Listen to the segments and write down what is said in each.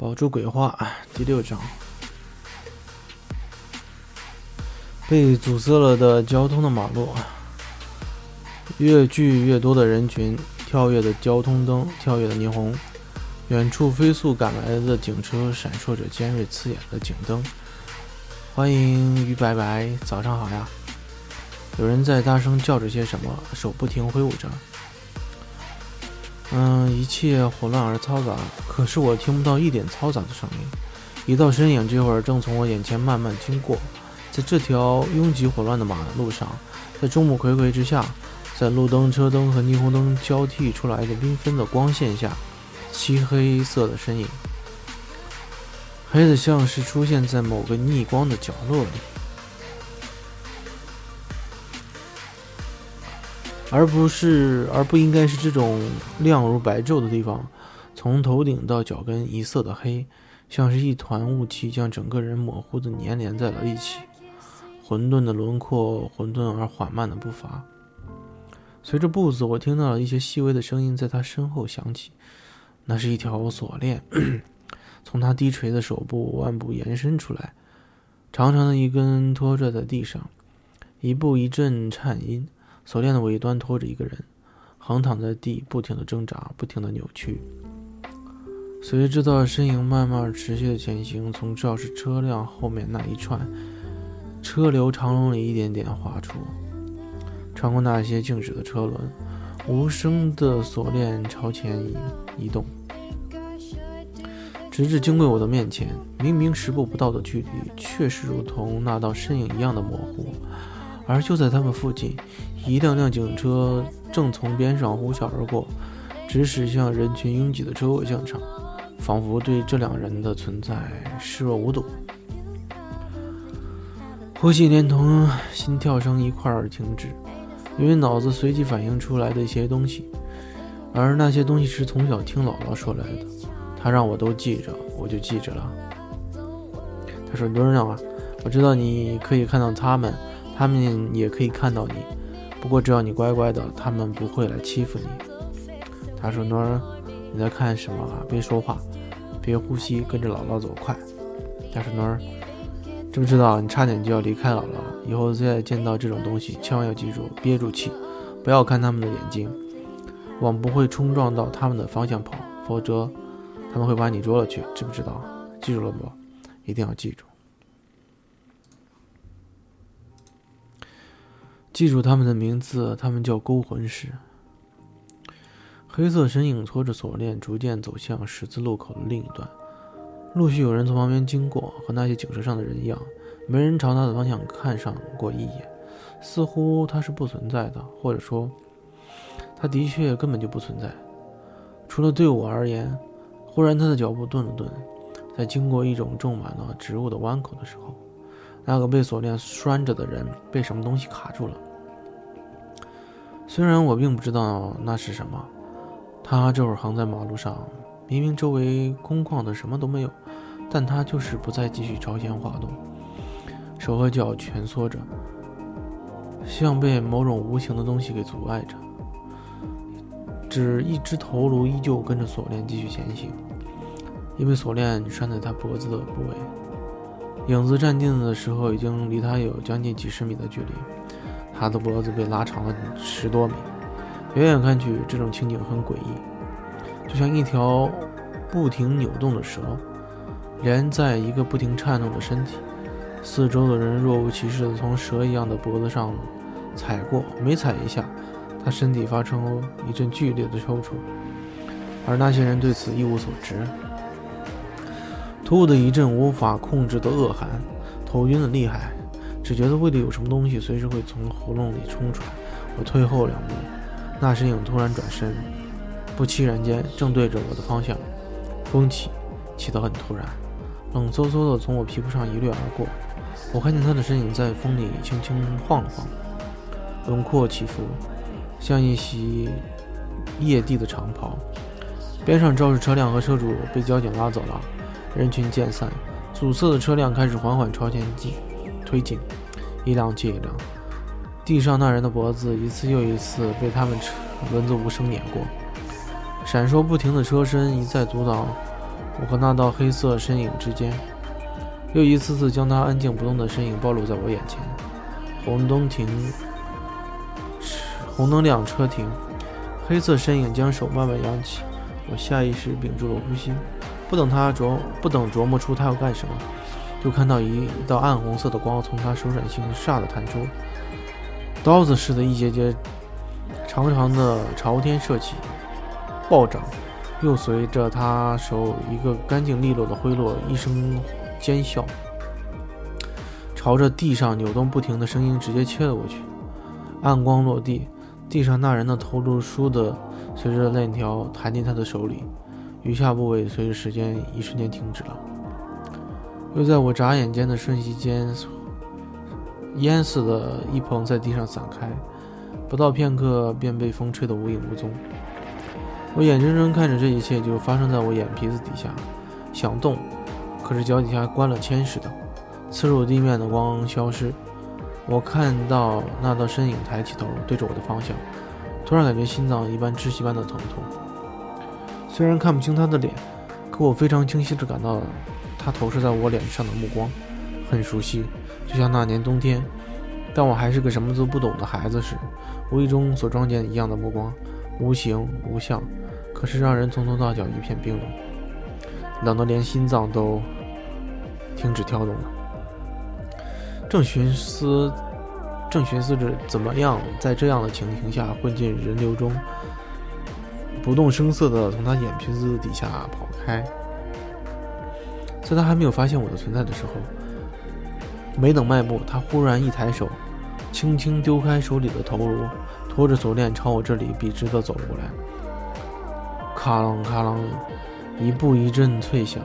保住鬼话第六章：被阻塞了的交通的马路，越聚越多的人群，跳跃的交通灯，跳跃的霓虹，远处飞速赶来的警车闪烁着尖锐刺眼的警灯。欢迎于白白，早上好呀！有人在大声叫着些什么，手不停挥舞着。嗯，一切混乱而嘈杂，可是我听不到一点嘈杂的声音。一道身影这会儿正从我眼前慢慢经过，在这条拥挤混乱的马路上，在众目睽睽之下，在路灯、车灯和霓虹灯交替出来的缤纷的光线下，漆黑色的身影，黑的像是出现在某个逆光的角落里。而不是，而不应该是这种亮如白昼的地方，从头顶到脚跟一色的黑，像是一团雾气，将整个人模糊的粘连在了一起。混沌的轮廓，混沌而缓慢的步伐。随着步子，我听到了一些细微的声音在他身后响起，那是一条锁链，从他低垂的手部腕部延伸出来，长长的一根拖拽在地上，一步一阵颤音。锁链的尾端拖着一个人，横躺在地，不停地挣扎，不停地扭曲。随着这道身影慢慢持续的前行，从肇事车辆后面那一串车流长龙里一点点划出，穿过那些静止的车轮，无声的锁链朝前移移动，直至经过我的面前。明明十步不到的距离，却是如同那道身影一样的模糊。而就在他们附近，一辆辆警车正从边上呼啸而过，直驶向人群拥挤的车尾现场，仿佛对这两人的存在视若无睹。呼吸连同心跳声一块儿停止，因为脑子随即反映出来的一些东西，而那些东西是从小听姥姥说来的，她让我都记着，我就记着了。他说：“墩儿啊，我知道你可以看到他们。”他们也可以看到你，不过只要你乖乖的，他们不会来欺负你。他说：“诺儿，你在看什么啊？别说话，别呼吸，跟着姥姥走，快。”他说：“诺儿，知不知道你差点就要离开姥姥了？以后再见到这种东西，千万要记住，憋住气，不要看他们的眼睛，往不会冲撞到他们的方向跑，否则他们会把你捉了去，知不知道？记住了不？一定要记住。”记住他们的名字，他们叫勾魂师。黑色身影拖着锁链，逐渐走向十字路口的另一端。陆续有人从旁边经过，和那些警车上的人一样，没人朝他的方向看上过一眼，似乎他是不存在的，或者说，他的确根本就不存在。除了对我而言，忽然他的脚步顿了顿，在经过一种种满了植物的弯口的时候。那个被锁链拴着的人被什么东西卡住了。虽然我并不知道那是什么，他这会儿横在马路上，明明周围空旷的什么都没有，但他就是不再继续朝前滑动，手和脚蜷缩着，像被某种无形的东西给阻碍着，只一只头颅依旧跟着锁链继续前行，因为锁链拴在他脖子的部位。影子站定的时候，已经离他有将近几十米的距离。他的脖子被拉长了十多米，远远看去，这种情景很诡异，就像一条不停扭动的蛇，连在一个不停颤动的身体。四周的人若无其事地从蛇一样的脖子上踩过，每踩一下，他身体发出一阵剧烈的抽搐，而那些人对此一无所知。突的一阵无法控制的恶寒，头晕的厉害，只觉得胃里有什么东西随时会从喉咙里冲出来。我退后两步，那身影突然转身，不期然间正对着我的方向。风起，起得很突然，冷飕飕的从我皮肤上一掠而过。我看见他的身影在风里轻轻晃了晃，轮廓起伏，像一袭夜地的长袍。边上肇事车辆和车主被交警拉走了。人群渐散，阻塞的车辆开始缓缓朝前进推进，一辆接一辆。地上那人的脖子一次又一次被他们车轮子无声碾过，闪烁不停的车身一再阻挡我和那道黑色身影之间，又一次次将他安静不动的身影暴露在我眼前。红灯停，红灯亮，车停，黑色身影将手慢慢扬起。我下意识屏住了呼吸，不等他琢不等琢磨出他要干什么，就看到一道暗红色的光从他手掌心唰的弹出，刀子似的一节节长长的朝天射起，暴涨，又随着他手一个干净利落的挥落，一声尖笑。朝着地上扭动不停的声音直接切了过去，暗光落地，地上那人的头颅倏地随着链条弹进他的手里，余下部位随着时间一瞬间停止了。又在我眨眼间的瞬息间，淹死的一蓬在地上散开，不到片刻便被风吹得无影无踪。我眼睁睁看着这一切就发生在我眼皮子底下，想动，可是脚底下关了铅似的。刺入地面的光消失，我看到那道身影抬起头，对着我的方向，突然感觉心脏一般窒息般的疼痛。虽然看不清他的脸，可我非常清晰地感到他投射在我脸上的目光很熟悉，就像那年冬天，当我还是个什么都不懂的孩子时，无意中所撞见一样的目光，无形无相，可是让人从头到脚一片冰冷，冷得连心脏都停止跳动了。正寻思，正寻思着怎么样在这样的情形下混进人流中，不动声色地从他眼皮子底下跑开。在他还没有发现我的存在的时候，没等迈步，他忽然一抬手，轻轻丢开手里的头颅，拖着锁链朝我这里笔直地走了过来。咔啷咔啷，一步一阵脆响，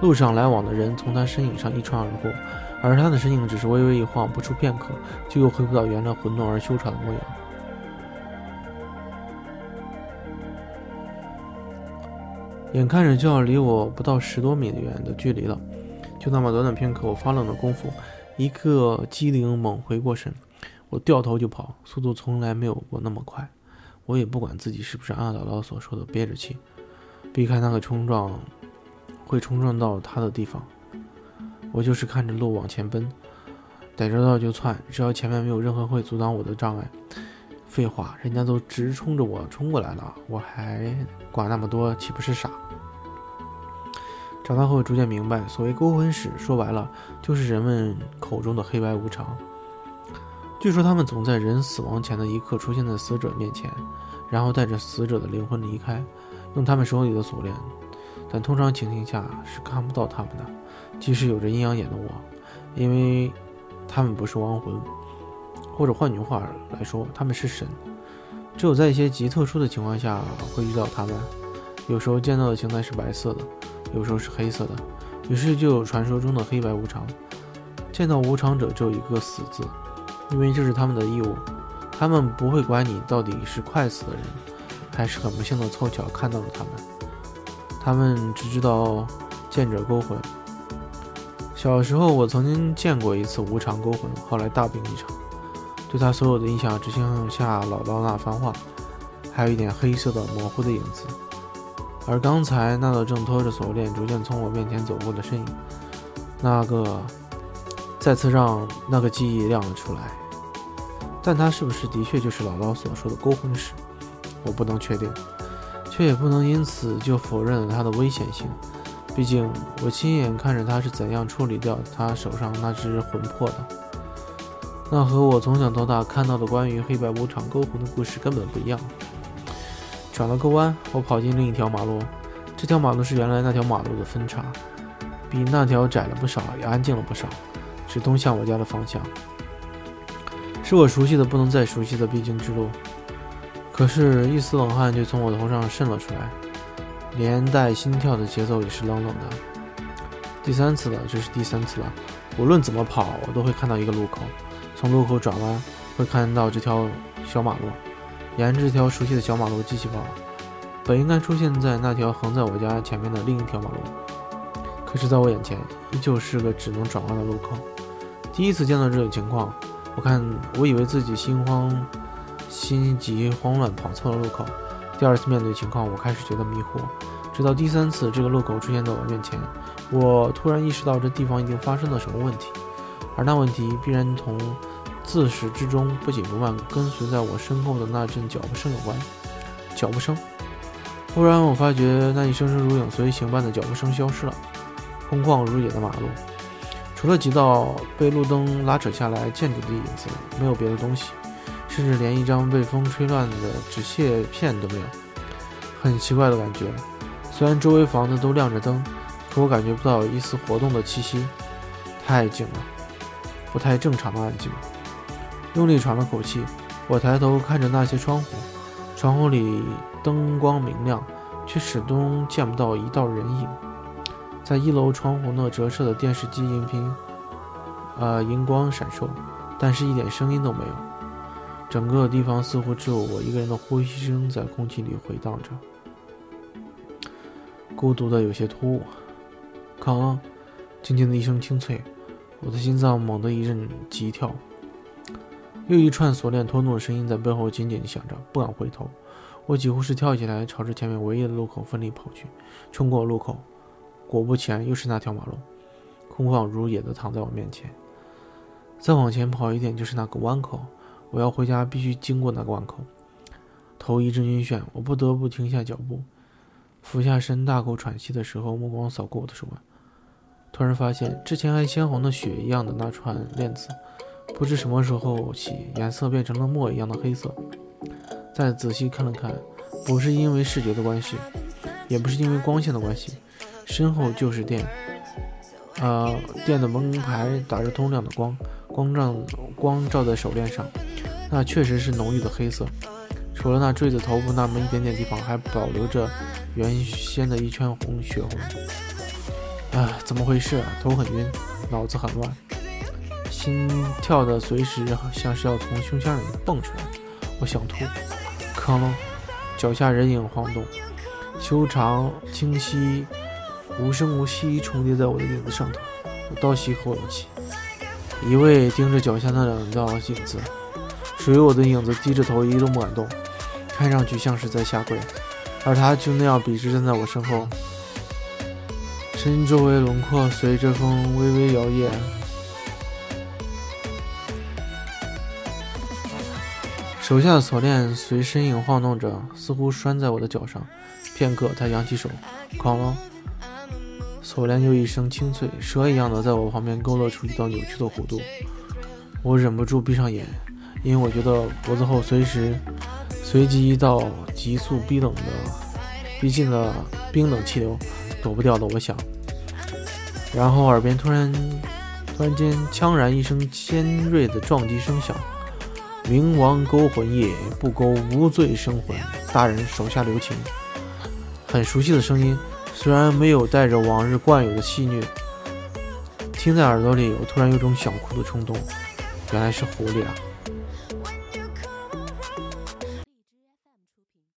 路上来往的人从他身影上一穿而过。而他的身影只是微微一晃，不出片刻，就又恢复到原来混沌而修长的模样。眼看着就要离我不到十多米远的距离了，就那么短短片刻，我发愣的功夫，一个机灵猛回过神，我掉头就跑，速度从来没有过那么快。我也不管自己是不是按姥姥所说的憋着气，避开那个冲撞，会冲撞到他的地方。我就是看着路往前奔，逮着道就窜，只要前面没有任何会阻挡我的障碍。废话，人家都直冲着我冲过来了，我还管那么多，岂不是傻？长大后逐渐明白，所谓勾魂使，说白了就是人们口中的黑白无常。据说他们总在人死亡前的一刻出现在死者面前，然后带着死者的灵魂离开，用他们手里的锁链，但通常情形下是看不到他们的。即使有着阴阳眼的我，因为他们不是亡魂，或者换句话来说，他们是神。只有在一些极特殊的情况下会遇到他们。有时候见到的形态是白色的，有时候是黑色的，于是就有传说中的黑白无常。见到无常者只有一个死字，因为这是他们的义务。他们不会管你到底是快死的人，还是很不幸的凑巧看到了他们。他们只知道见者勾魂。小时候，我曾经见过一次无常勾魂，后来大病一场。对他所有的印象只剩下姥姥那番话，还有一点黑色的模糊的影子。而刚才那个正拖着锁链逐渐从我面前走过的身影，那个再次让那个记忆亮了出来。但他是不是的确就是姥姥所说的勾魂使，我不能确定，却也不能因此就否认了他的危险性。毕竟，我亲眼看着他是怎样处理掉他手上那只魂魄的，那和我从小到大看到的关于黑白无常勾魂的故事根本不一样。转了个弯，我跑进另一条马路，这条马路是原来那条马路的分叉，比那条窄了不少，也安静了不少，是通向我家的方向，是我熟悉的不能再熟悉的必经之路。可是，一丝冷汗就从我头上渗了出来。连带心跳的节奏也是冷冷的。第三次了，这是第三次了。无论怎么跑，我都会看到一个路口。从路口转弯，会看到这条小马路。沿着这条熟悉的小马路继续跑，本应该出现在那条横在我家前面的另一条马路，可是在我眼前依旧是个只能转弯的路口。第一次见到这种情况，我看我以为自己心慌、心急、慌乱跑错了路口。第二次面对情况，我开始觉得迷糊，直到第三次这个路口出现在我面前，我突然意识到这地方一定发生了什么问题，而那问题必然同自始至终不紧不慢跟随在我身后的那阵脚步声有关。脚步声。忽然，我发觉那一声声如影随形般的脚步声消失了，空旷如也的马路，除了几道被路灯拉扯下来建筑的影子，没有别的东西，甚至连一张被风吹乱的纸屑片都没有。很奇怪的感觉。虽然周围房子都亮着灯，可我感觉不到一丝活动的气息，太静了，不太正常的安静。用力喘了口气，我抬头看着那些窗户，窗户里灯光明亮，却始终见不到一道人影。在一楼窗户那折射的电视机荧屏，呃，荧光闪烁，但是一点声音都没有。整个地方似乎只有我一个人的呼吸声在空气里回荡着。孤独的有些突兀，康，轻轻的一声清脆，我的心脏猛地一阵急跳。又一串锁链拖动的声音在背后紧紧响着，不敢回头。我几乎是跳起来，朝着前面唯一的路口奋力跑去，冲过路口，果不其然，又是那条马路，空旷如也的躺在我面前。再往前跑一点就是那个弯口，我要回家必须经过那个弯口。头一阵晕眩，我不得不停下脚步。俯下身，大口喘息的时候，目光扫过我的手腕，突然发现之前还鲜红的血一样的那串链子，不知什么时候起颜色变成了墨一样的黑色。再仔细看了看，不是因为视觉的关系，也不是因为光线的关系，身后就是电，呃，电的门牌打着通亮的光，光照光照在手链上，那确实是浓郁的黑色。除了那坠子头部那么一点点地方还保留着原先的一圈红血红，啊，怎么回事啊？头很晕，脑子很乱，心跳的随时像是要从胸腔里蹦出来。我想吐，可能脚下人影晃动，修长清晰，无声无息重叠在我的影子上头。我倒吸一口冷气，一味盯着脚下那两道影子，属于我的影子低着头，一动不敢动。看上去像是在下跪，而他就那样笔直站在我身后，身周围轮廓随着风微微摇曳，手下的锁链随身影晃动着，似乎拴在我的脚上。片刻，他扬起手，哐啷，锁链又一声清脆，蛇一样的在我旁边勾勒出一道扭曲的弧度。我忍不住闭上眼，因为我觉得脖子后随时。随即一道急速逼冷的、逼近的冰冷气流，躲不掉的，我想。然后耳边突然、突然间，锵然一声尖锐的撞击声响：“冥王勾魂夜，不勾无罪生魂。大人手下留情。”很熟悉的声音，虽然没有带着往日惯有的戏谑，听在耳朵里，我突然有种想哭的冲动。原来是狐狸啊！